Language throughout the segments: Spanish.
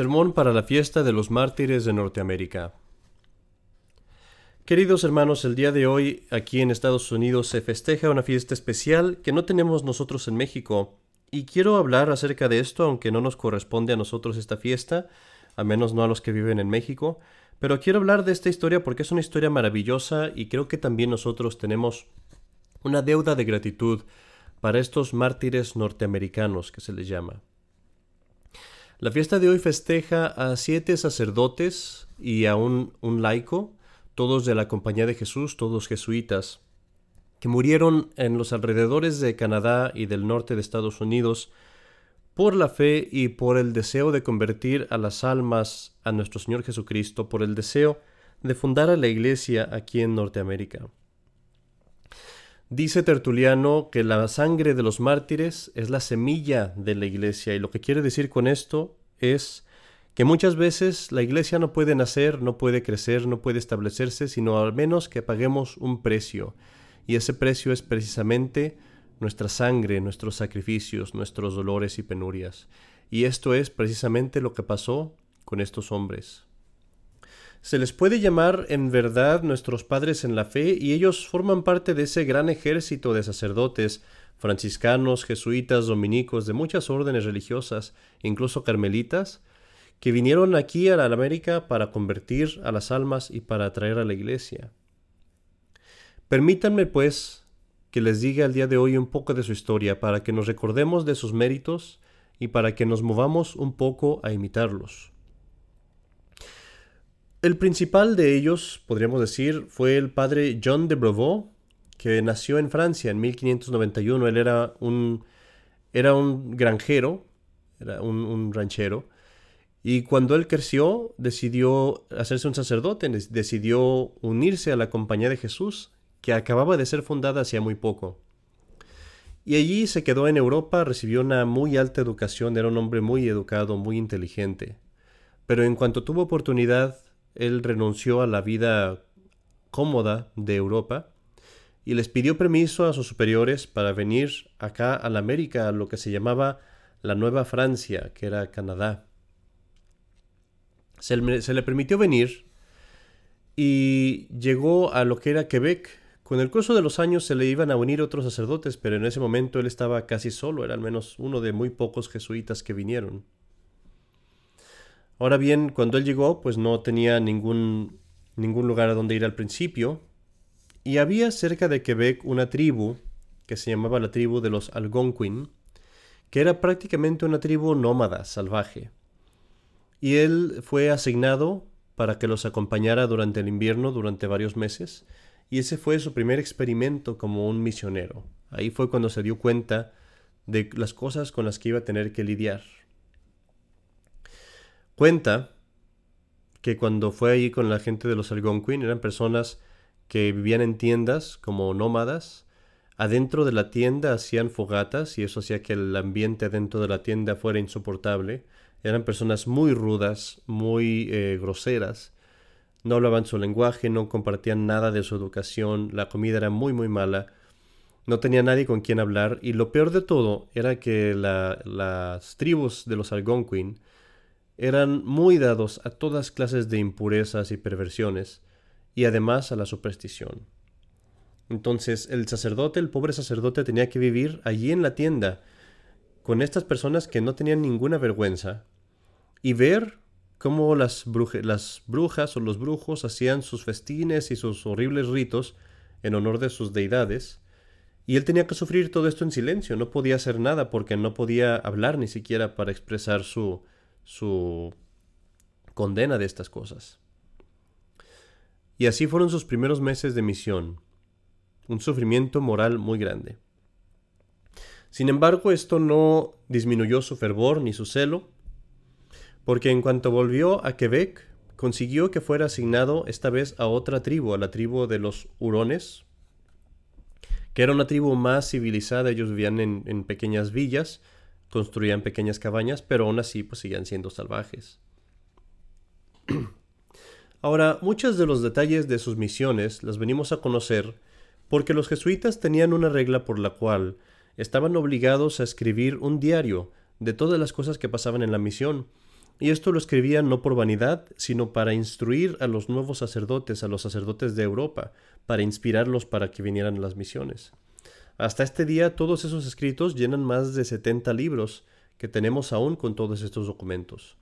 Sermón para la fiesta de los mártires de Norteamérica. Queridos hermanos, el día de hoy aquí en Estados Unidos se festeja una fiesta especial que no tenemos nosotros en México, y quiero hablar acerca de esto, aunque no nos corresponde a nosotros esta fiesta, a menos no a los que viven en México, pero quiero hablar de esta historia porque es una historia maravillosa y creo que también nosotros tenemos una deuda de gratitud para estos mártires norteamericanos que se les llama. La fiesta de hoy festeja a siete sacerdotes y a un, laico, todos de la Compañía de Jesús, todos jesuitas, que murieron en los alrededores de Canadá y del norte de Estados Unidos por la fe y por el deseo de convertir a las almas a nuestro Señor Jesucristo, por el deseo de fundar a la iglesia aquí en Norteamérica. Dice Tertuliano que la sangre de los mártires es la semilla de la iglesia y lo que quiere decir con esto es que muchas veces la iglesia no puede nacer, no puede crecer, no puede establecerse, sino al menos que paguemos un precio. Y ese precio es precisamente nuestra sangre, nuestros sacrificios, nuestros dolores y penurias. Y esto es precisamente lo que pasó con estos hombres. Se les puede llamar en verdad nuestros padres en la fe y ellos forman parte de ese gran ejército de sacerdotes, franciscanos, jesuitas, dominicos, de muchas órdenes religiosas, incluso carmelitas, que vinieron aquí a la América para convertir a las almas y para atraer a la iglesia. Permítanme, pues, que les diga el día de hoy un poco de su historia para que nos recordemos de sus méritos y para que nos movamos un poco a imitarlos. El principal de ellos, podríamos decir, fue el padre John de Brevoux, que nació en Francia en 1591. Él era un, era un granjero, era un, un ranchero, y cuando él creció decidió hacerse un sacerdote, decidió unirse a la Compañía de Jesús, que acababa de ser fundada hacía muy poco. Y allí se quedó en Europa, recibió una muy alta educación, era un hombre muy educado, muy inteligente. Pero en cuanto tuvo oportunidad él renunció a la vida cómoda de Europa y les pidió permiso a sus superiores para venir acá a la América, a lo que se llamaba la Nueva Francia, que era Canadá. Se le, permitió venir y llegó a lo que era Quebec. Con el curso de los años se le iban a unir otros sacerdotes, pero en ese momento él estaba casi solo, era al menos uno de muy pocos jesuitas que vinieron. Ahora bien, cuando él llegó, pues no tenía ningún, ningún lugar a donde ir al principio, y había cerca de Quebec una tribu que se llamaba la tribu de los Algonquin, que era prácticamente una tribu nómada, salvaje. Y él fue asignado para que los acompañara durante el invierno, durante varios meses, y ese fue su primer experimento como un misionero. Ahí fue cuando se dio cuenta de las cosas con las que iba a tener que lidiar. Cuenta que cuando fue allí con la gente de los Algonquin eran personas que vivían en tiendas como nómadas. Adentro de la tienda hacían fogatas y eso hacía que el ambiente adentro de la tienda fuera insoportable. Eran personas muy rudas, muy eh, groseras. No hablaban su lenguaje, no compartían nada de su educación, la comida era muy muy mala. No tenía nadie con quien hablar y lo peor de todo era que las tribus de los Algonquin eran muy dados a todas clases de impurezas y perversiones, y además a la superstición. Entonces el sacerdote, el pobre sacerdote, tenía que vivir allí en la tienda, con estas personas que no tenían ninguna vergüenza, y ver cómo las, brujas o los brujos hacían sus festines y sus horribles ritos en honor de sus deidades, y él tenía que sufrir todo esto en silencio, no podía hacer nada porque no podía hablar ni siquiera para expresar su, su condena de estas cosas. Y así fueron sus primeros meses de misión, un sufrimiento moral muy grande. Sin embargo, esto no disminuyó su fervor ni su celo, porque en cuanto volvió a Quebec, consiguió que fuera asignado esta vez a otra tribu, a la tribu de los hurones, que era una tribu más civilizada, ellos vivían en, en pequeñas villas, construían pequeñas cabañas, pero aún así pues seguían siendo salvajes. Ahora, muchos de los detalles de sus misiones las venimos a conocer porque los jesuitas tenían una regla por la cual estaban obligados a escribir un diario de todas las cosas que pasaban en la misión, Y esto lo escribían no por vanidad, sino para instruir a los nuevos sacerdotes, a los sacerdotes de Europa, para inspirarlos para que vinieran a las misiones. Hasta este día todos esos escritos llenan más de 70 libros que tenemos aún con todos estos documentos.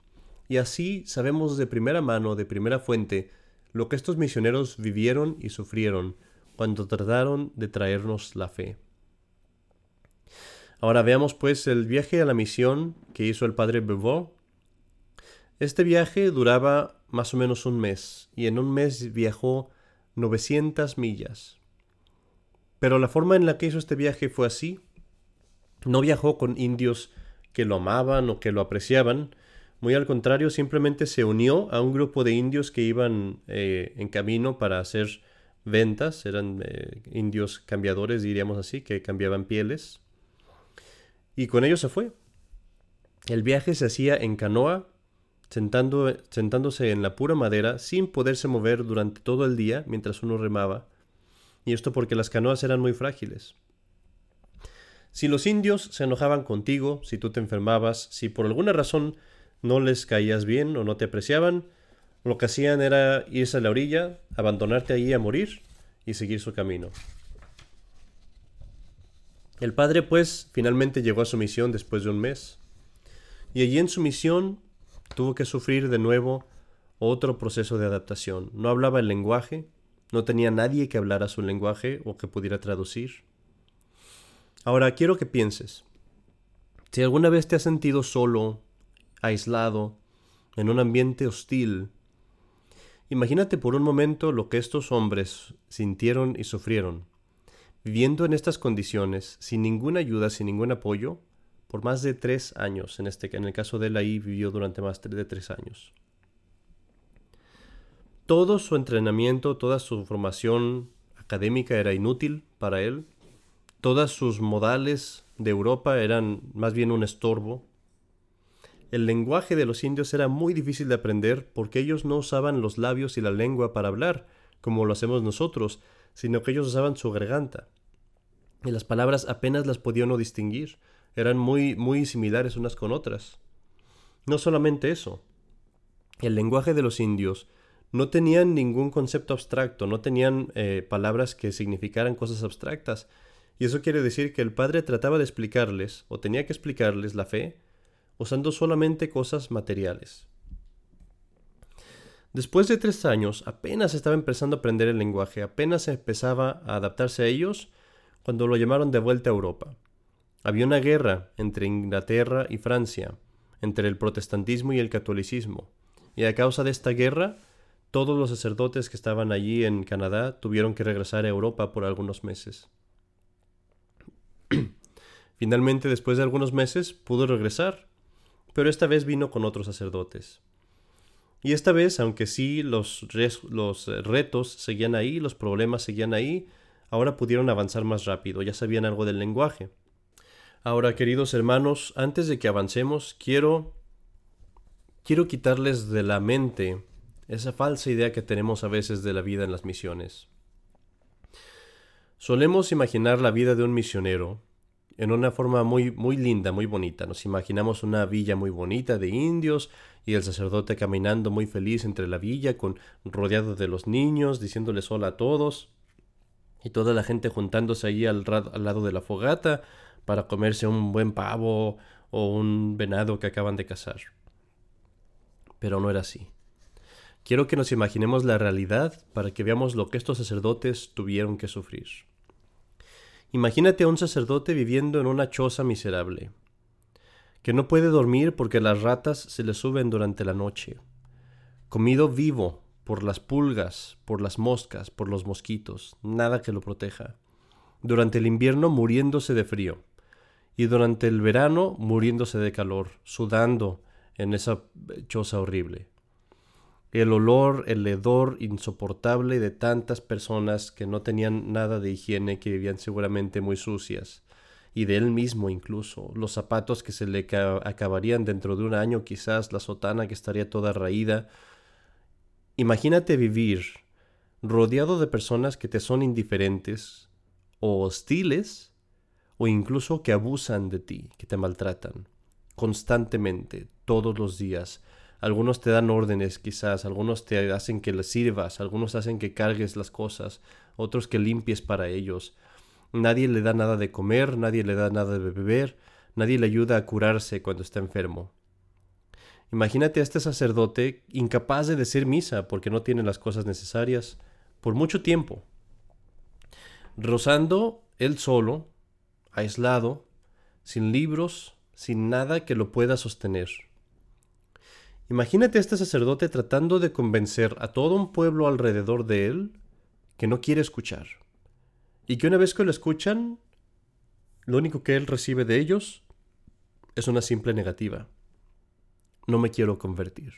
Y así sabemos de primera mano, de primera fuente, lo que estos misioneros vivieron y sufrieron cuando trataron de traernos la fe. Ahora veamos pues el viaje a la misión que hizo el padre Bevot. Este viaje duraba más o menos un mes y en un mes viajó 900 millas. Pero la forma en la que hizo este viaje fue así. No viajó con indios que lo amaban o que lo apreciaban. Muy al contrario, simplemente se unió a un grupo de indios que iban eh, en camino para hacer ventas. Eran eh, indios cambiadores, diríamos así, que cambiaban pieles. Y con ellos se fue. El viaje se hacía en canoa, sentándose en la pura madera, sin poderse mover durante todo el día mientras uno remaba y esto porque las canoas eran muy frágiles. Si los indios se enojaban contigo, si tú te enfermabas, si por alguna razón no les caías bien o no te apreciaban, lo que hacían era irse a la orilla, abandonarte allí a morir y seguir su camino. El padre, pues, finalmente llegó a su misión después de un mes, y allí en su misión tuvo que sufrir de nuevo otro proceso de adaptación. No hablaba el lenguaje, no tenía nadie que hablara su lenguaje o que pudiera traducir. Ahora quiero que pienses. Si alguna vez te has sentido solo, aislado, en un ambiente hostil, imagínate por un momento lo que estos hombres sintieron y sufrieron, viviendo en estas condiciones, sin ninguna ayuda, sin ningún apoyo, por más de tres años. En, este, en el caso de él ahí vivió durante más de tres años todo su entrenamiento, toda su formación académica era inútil para él. Todas sus modales de Europa eran más bien un estorbo. El lenguaje de los indios era muy difícil de aprender porque ellos no usaban los labios y la lengua para hablar, como lo hacemos nosotros, sino que ellos usaban su garganta. Y las palabras apenas las podía uno distinguir, eran muy, muy similares unas con otras. No solamente eso, el lenguaje de los indios no tenían ningún concepto abstracto, no tenían eh, palabras que significaran cosas abstractas. Y eso quiere decir que el padre trataba de explicarles, o tenía que explicarles la fe, usando solamente cosas materiales. Después de tres años, apenas estaba empezando a aprender el lenguaje, apenas empezaba a adaptarse a ellos, cuando lo llamaron de vuelta a Europa. Había una guerra entre Inglaterra y Francia, entre el protestantismo y el catolicismo, y a causa de esta guerra, todos los sacerdotes que estaban allí en Canadá tuvieron que regresar a Europa por algunos meses. Finalmente, después de algunos meses, pudo regresar, pero esta vez vino con otros sacerdotes. Y esta vez, aunque sí los, los retos seguían ahí, los problemas seguían ahí, ahora pudieron avanzar más rápido, ya sabían algo del lenguaje. Ahora, queridos hermanos, antes de que avancemos, quiero quiero quitarles de la mente esa falsa idea que tenemos a veces de la vida en las misiones. Solemos imaginar la vida de un misionero en una forma muy, muy linda, muy bonita. Nos imaginamos una villa muy bonita de indios y el sacerdote caminando muy feliz entre la villa, con, rodeado de los niños, diciéndoles hola a todos, y toda la gente juntándose al, al lado de la fogata para comerse un buen pavo o un venado que acaban de cazar. Pero no era así. Quiero que nos imaginemos la realidad para que veamos lo que estos sacerdotes tuvieron que sufrir. Imagínate a un sacerdote viviendo en una choza miserable, que no puede dormir porque las ratas se le suben durante la noche, comido vivo por las pulgas, por las moscas, por los mosquitos, nada que lo proteja, durante el invierno muriéndose de frío, y durante el verano muriéndose de calor, sudando en esa choza horrible el olor, el hedor insoportable de tantas personas que no tenían nada de higiene, que vivían seguramente muy sucias, y de él mismo incluso, los zapatos que se le acabarían dentro de un año, quizás la sotana que estaría toda raída. Imagínate vivir rodeado de personas que te son indiferentes o hostiles o incluso que abusan de ti, que te maltratan constantemente, todos los días, Algunos te dan órdenes quizás, algunos te hacen que les sirvas, algunos hacen que cargues las cosas, otros que limpies para ellos. Nadie le da nada de comer, nadie le da nada de beber, nadie le ayuda a curarse cuando está enfermo. Imagínate a este sacerdote incapaz de decir misa porque no tiene las cosas necesarias por mucho tiempo, rozando él solo, aislado, sin libros, sin nada que lo pueda sostener. Imagínate a este sacerdote tratando de convencer a todo un pueblo alrededor de él que no quiere escuchar. Y que una vez que lo escuchan, lo único que él recibe de ellos es una simple negativa. No me quiero convertir.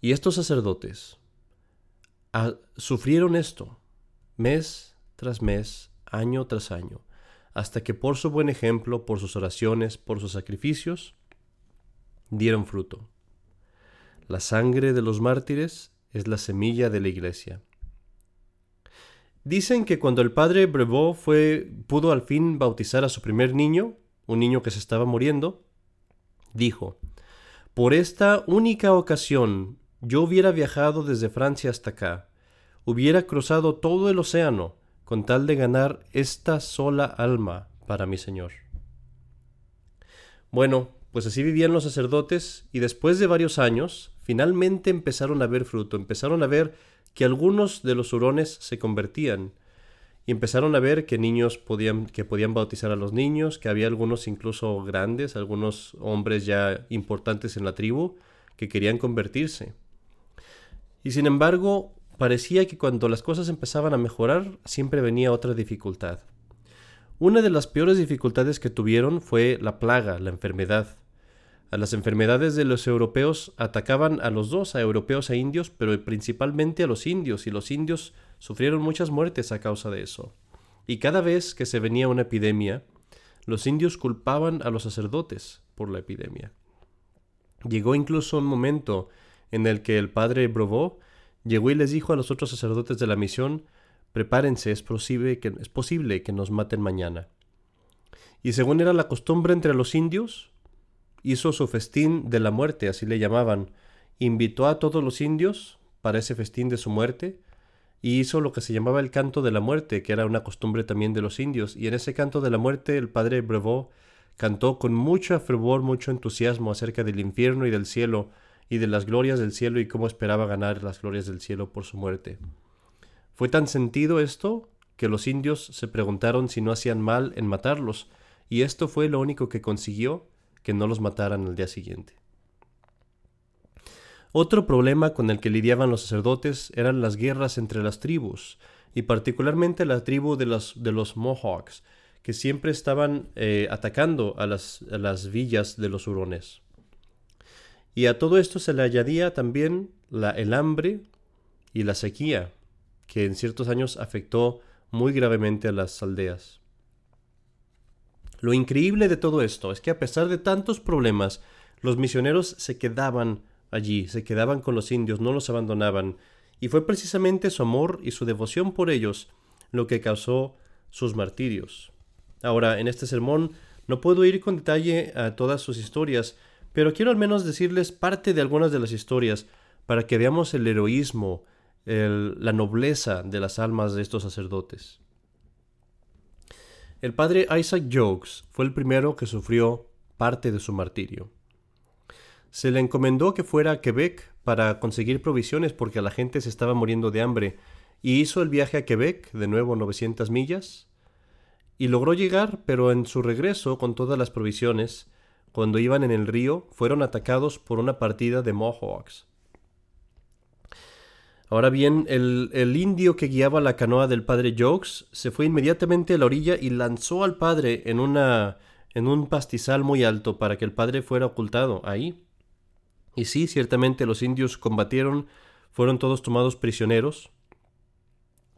Y estos sacerdotes ah, sufrieron esto mes tras mes, año tras año, hasta que por su buen ejemplo, por sus oraciones, por sus sacrificios, dieron fruto. La sangre de los mártires es la semilla de la iglesia. Dicen que cuando el padre Brevo fue, pudo al fin bautizar a su primer niño, un niño que se estaba muriendo, dijo, Por esta única ocasión yo hubiera viajado desde Francia hasta acá, hubiera cruzado todo el océano con tal de ganar esta sola alma para mi Señor. Bueno, pues así vivían los sacerdotes y después de varios años finalmente empezaron a ver fruto, empezaron a ver que algunos de los hurones se convertían y empezaron a ver que niños podían que podían bautizar a los niños, que había algunos incluso grandes, algunos hombres ya importantes en la tribu que querían convertirse. Y sin embargo, parecía que cuando las cosas empezaban a mejorar, siempre venía otra dificultad. Una de las peores dificultades que tuvieron fue la plaga, la enfermedad. A las enfermedades de los europeos atacaban a los dos, a europeos e indios, pero principalmente a los indios, y los indios sufrieron muchas muertes a causa de eso. Y cada vez que se venía una epidemia, los indios culpaban a los sacerdotes por la epidemia. Llegó incluso un momento en el que el padre Brovó llegó y les dijo a los otros sacerdotes de la misión Prepárense, es posible, que, es posible que nos maten mañana. Y según era la costumbre entre los indios, hizo su festín de la muerte, así le llamaban. Invitó a todos los indios para ese festín de su muerte, y hizo lo que se llamaba el canto de la muerte, que era una costumbre también de los indios. Y en ese canto de la muerte el padre Brevo cantó con mucho fervor, mucho entusiasmo acerca del infierno y del cielo, y de las glorias del cielo y cómo esperaba ganar las glorias del cielo por su muerte. Fue tan sentido esto que los indios se preguntaron si no hacían mal en matarlos, y esto fue lo único que consiguió que no los mataran al día siguiente. Otro problema con el que lidiaban los sacerdotes eran las guerras entre las tribus, y particularmente la tribu de los, Mohawks, que siempre estaban eh, atacando a las, a las, villas de los hurones. Y a todo esto se le añadía también la, el hambre y la sequía, que en ciertos años afectó muy gravemente a las aldeas. Lo increíble de todo esto es que a pesar de tantos problemas, los misioneros se quedaban allí, se quedaban con los indios, no los abandonaban, y fue precisamente su amor y su devoción por ellos lo que causó sus martirios. Ahora, en este sermón no puedo ir con detalle a todas sus historias, pero quiero al menos decirles parte de algunas de las historias para que veamos el heroísmo la nobleza de las almas de estos sacerdotes. El padre Isaac Jokes fue el primero que sufrió parte de su martirio. Se le encomendó que fuera a Quebec para conseguir provisiones porque la gente se estaba muriendo de hambre y hizo el viaje a Quebec, de nuevo 900 millas, y logró llegar, pero en su regreso con todas las provisiones, cuando iban en el río, fueron atacados por una partida de Mohawks. Ahora bien, el, indio que guiaba la canoa del padre Jokes se fue inmediatamente a la orilla y lanzó al padre en, una, en un pastizal muy alto para que el padre fuera ocultado ahí. Y sí, ciertamente los indios combatieron, fueron todos tomados prisioneros.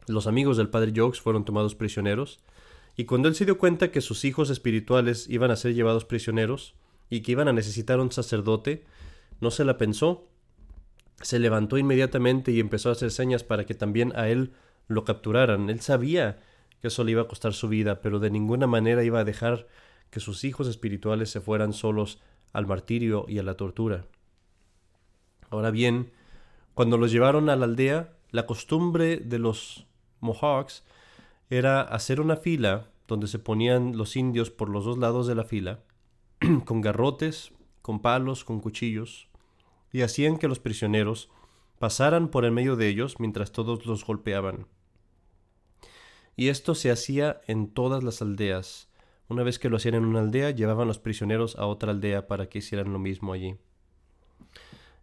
Los amigos del padre Jokes fueron tomados prisioneros. Y cuando él se dio cuenta que sus hijos espirituales iban a ser llevados prisioneros y que iban a necesitar un sacerdote, no se la pensó se levantó inmediatamente y empezó a hacer señas para que también a él lo capturaran. Él sabía que eso le iba a costar su vida, pero de ninguna manera iba a dejar que sus hijos espirituales se fueran solos al martirio y a la tortura. Ahora bien, cuando los llevaron a la aldea, la costumbre de los Mohawks era hacer una fila donde se ponían los indios por los dos lados de la fila, con garrotes, con palos, con cuchillos, y hacían que los prisioneros pasaran por el medio de ellos mientras todos los golpeaban. Y esto se hacía en todas las aldeas. Una vez que lo hacían en una aldea, llevaban los prisioneros a otra aldea para que hicieran lo mismo allí.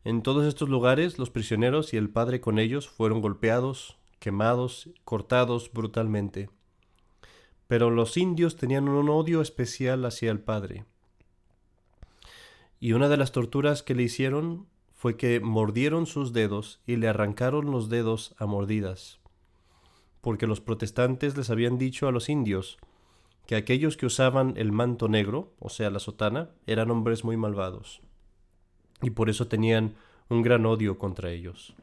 En todos estos lugares, los prisioneros y el padre con ellos fueron golpeados, quemados, cortados brutalmente. Pero los indios tenían un odio especial hacia el padre. Y una de las torturas que le hicieron fue que mordieron sus dedos y le arrancaron los dedos a mordidas porque los protestantes les habían dicho a los indios que aquellos que usaban el manto negro, o sea, la sotana, eran hombres muy malvados, y por eso tenían un gran odio contra ellos.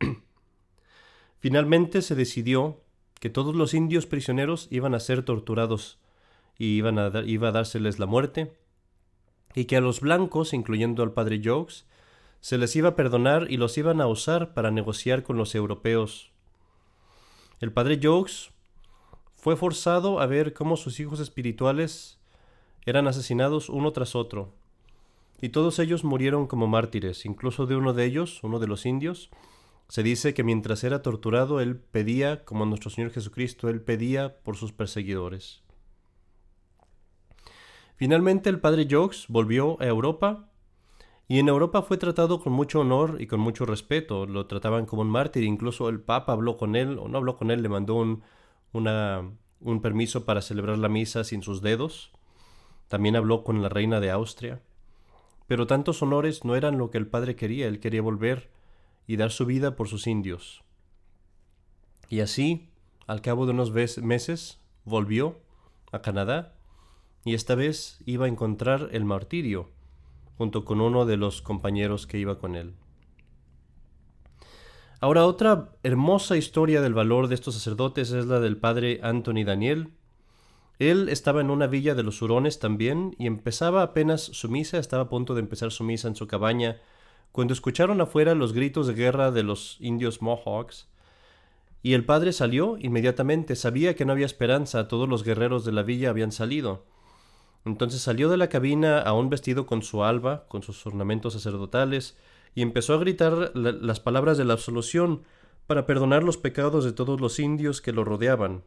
Finalmente se decidió que todos los indios prisioneros iban a ser torturados y iban a iba a dárseles la muerte, y que a los blancos, incluyendo al padre Jokes, se les iba a perdonar y los iban a usar para negociar con los europeos el padre Jokes fue forzado a ver cómo sus hijos espirituales eran asesinados uno tras otro, y todos ellos murieron como mártires, incluso de uno de ellos, uno de los indios, se dice que mientras era torturado él pedía, como nuestro Señor Jesucristo, él pedía por sus perseguidores. Finalmente el padre Jokes volvió a Europa y en Europa fue tratado con mucho honor y con mucho respeto. Lo trataban como un mártir. Incluso el Papa habló con él, o no habló con él, le mandó un, un permiso para celebrar la misa sin sus dedos. También habló con la reina de Austria. Pero tantos honores no eran lo que el padre quería. Él quería volver y dar su vida por sus indios. Y así, al cabo de unos meses, volvió a Canadá y esta vez iba a encontrar el martirio junto con uno de los compañeros que iba con él. Ahora otra hermosa historia del valor de estos sacerdotes es la del padre Anthony Daniel. Él estaba en una villa de los Hurones también y empezaba apenas su misa, estaba a punto de empezar su misa en su cabaña, cuando escucharon afuera los gritos de guerra de los indios Mohawks. Y el padre salió inmediatamente, sabía que no había esperanza, todos los guerreros de la villa habían salido. Entonces salió de la cabina aún vestido con su alba, con sus ornamentos sacerdotales, y empezó a gritar las palabras de la absolución para perdonar los pecados de todos los indios que lo rodeaban.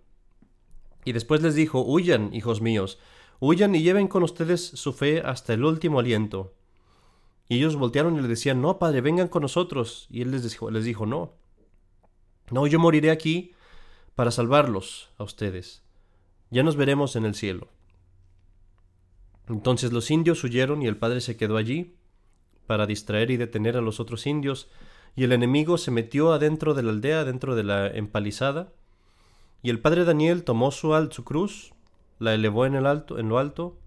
Y después les dijo, Huyan, hijos míos, huyan y lleven con ustedes su fe hasta el último aliento. Y ellos voltearon y le decían, No, padre, vengan con nosotros. Y él les dijo, les dijo No. No, yo moriré aquí para salvarlos a ustedes. Ya nos veremos en el cielo. Entonces los indios huyeron y el padre se quedó allí para distraer y detener a los otros indios, y el enemigo se metió adentro de la aldea, dentro de la empalizada, y el padre Daniel tomó su, su cruz, la elevó en, el alto, en lo alto,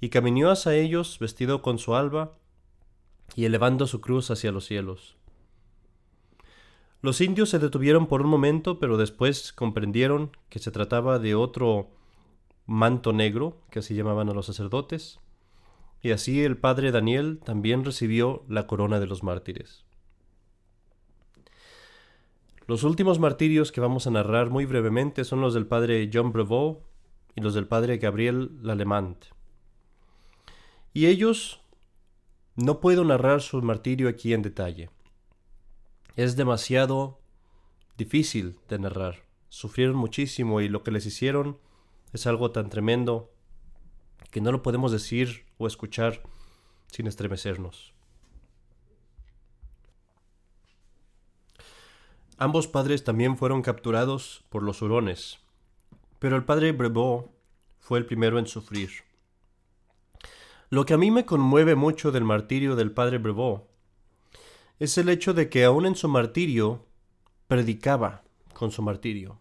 y caminó hacia ellos vestido con su alba, y elevando su cruz hacia los cielos. Los indios se detuvieron por un momento, pero después comprendieron que se trataba de otro manto negro, que así llamaban a los sacerdotes, y así el padre Daniel también recibió la corona de los mártires. Los últimos martirios que vamos a narrar muy brevemente son los del padre John Brevoux y los del padre Gabriel Lalemant. Y ellos no puedo narrar su martirio aquí en detalle. Es demasiado difícil de narrar. Sufrieron muchísimo y lo que les hicieron es algo tan tremendo que no lo podemos decir o escuchar sin estremecernos. Ambos padres también fueron capturados por los hurones, pero el padre Brebeau fue el primero en sufrir. Lo que a mí me conmueve mucho del martirio del padre Brebeau es el hecho de que aún en su martirio predicaba con su martirio.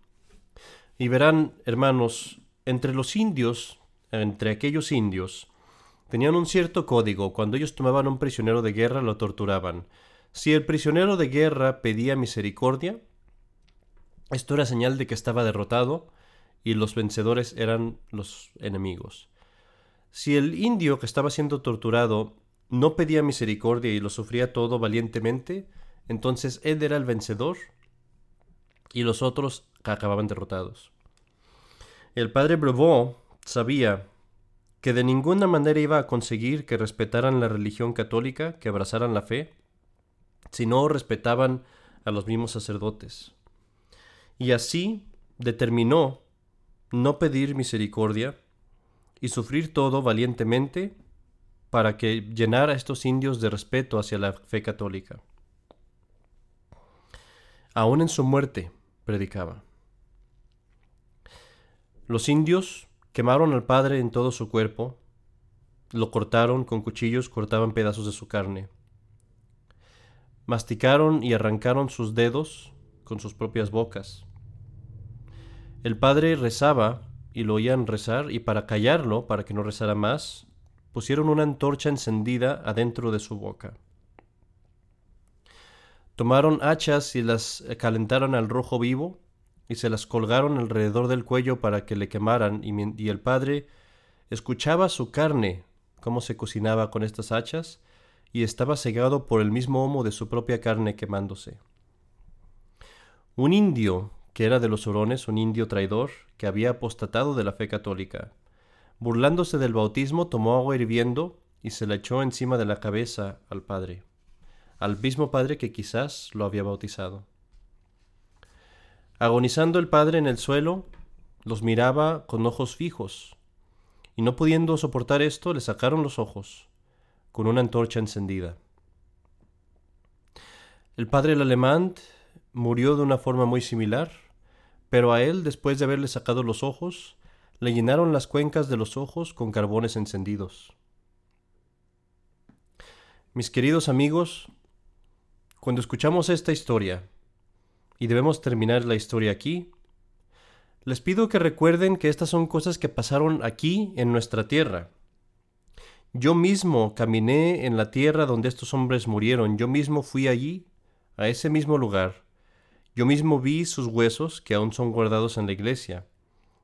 Y verán, hermanos, entre los indios, entre aquellos indios, tenían un cierto código. Cuando ellos tomaban un prisionero de guerra, lo torturaban. Si el prisionero de guerra pedía misericordia, esto era señal de que estaba derrotado y los vencedores eran los enemigos. Si el indio que estaba siendo torturado no pedía misericordia y lo sufría todo valientemente, entonces él era el vencedor y los otros acababan derrotados. El padre Brevoux sabía que de ninguna manera iba a conseguir que respetaran la religión católica, que abrazaran la fe, si no respetaban a los mismos sacerdotes. Y así determinó no pedir misericordia y sufrir todo valientemente para que llenara a estos indios de respeto hacia la fe católica. Aún en su muerte, predicaba. Los indios quemaron al padre en todo su cuerpo, lo cortaron con cuchillos, cortaban pedazos de su carne. Masticaron y arrancaron sus dedos con sus propias bocas. El padre rezaba y lo oían rezar y para callarlo, para que no rezara más, pusieron una antorcha encendida adentro de su boca. Tomaron hachas y las calentaron al rojo vivo y se las colgaron alrededor del cuello para que le quemaran y, el padre escuchaba su carne, cómo se cocinaba con estas hachas, y estaba cegado por el mismo humo de su propia carne quemándose. Un indio que era de los Hurones, un indio traidor, que había apostatado de la fe católica. Burlándose del bautismo, tomó agua hirviendo y se la echó encima de la cabeza al padre, al mismo padre que quizás lo había bautizado. Agonizando el padre en el suelo, los miraba con ojos fijos, y no pudiendo soportar esto, le sacaron los ojos, con una antorcha encendida. El padre alemán murió de una forma muy similar, pero a él, después de haberle sacado los ojos, le llenaron las cuencas de los ojos con carbones encendidos. Mis queridos amigos, cuando escuchamos esta historia, y debemos terminar la historia aquí, les pido que recuerden que estas son cosas que pasaron aquí en nuestra tierra. Yo mismo caminé en la tierra donde estos hombres murieron, yo mismo fui allí, a ese mismo lugar, yo mismo vi sus huesos que aún son guardados en la iglesia,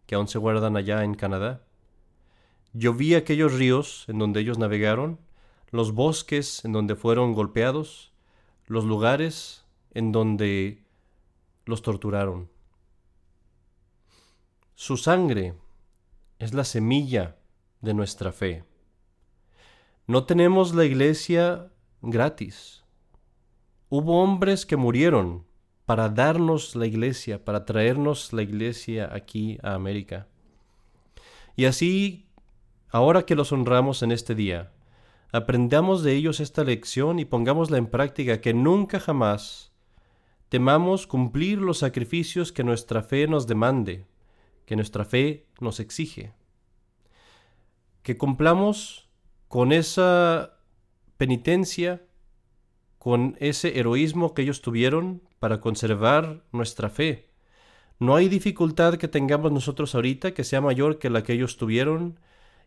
que aún se guardan allá en Canadá. Yo vi aquellos ríos en donde ellos navegaron, los bosques en donde fueron golpeados, los lugares en donde los torturaron. Su sangre es la semilla de nuestra fe. No tenemos la iglesia gratis. Hubo hombres que murieron para darnos la iglesia, para traernos la iglesia aquí a América. Y así, ahora que los honramos en este día, aprendamos de ellos esta lección y pongámosla en práctica, que nunca jamás temamos cumplir los sacrificios que nuestra fe nos demande, que nuestra fe nos exige. Que cumplamos con esa penitencia, con ese heroísmo que ellos tuvieron para conservar nuestra fe. No hay dificultad que tengamos nosotros ahorita que sea mayor que la que ellos tuvieron,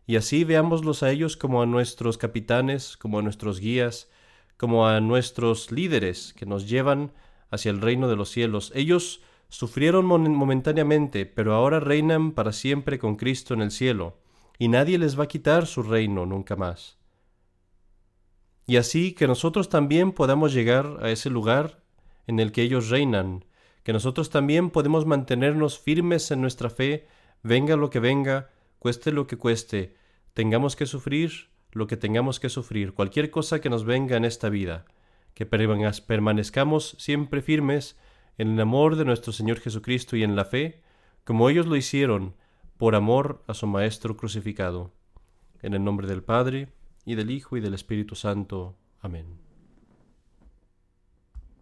y así veámoslos a ellos como a nuestros capitanes, como a nuestros guías, como a nuestros líderes que nos llevan hacia el reino de los cielos. Ellos sufrieron momentáneamente, pero ahora reinan para siempre con Cristo en el cielo, y nadie les va a quitar su reino nunca más y así que nosotros también podamos llegar a ese lugar en el que ellos reinan, que nosotros también podemos mantenernos firmes en nuestra fe, venga lo que venga, cueste lo que cueste, tengamos que sufrir lo que tengamos que sufrir, cualquier cosa que nos venga en esta vida, que permanezcamos siempre firmes en el amor de nuestro Señor Jesucristo y en la fe, como ellos lo hicieron, por amor a su Maestro crucificado. En el nombre del Padre, y del Hijo y del Espíritu Santo. Amén.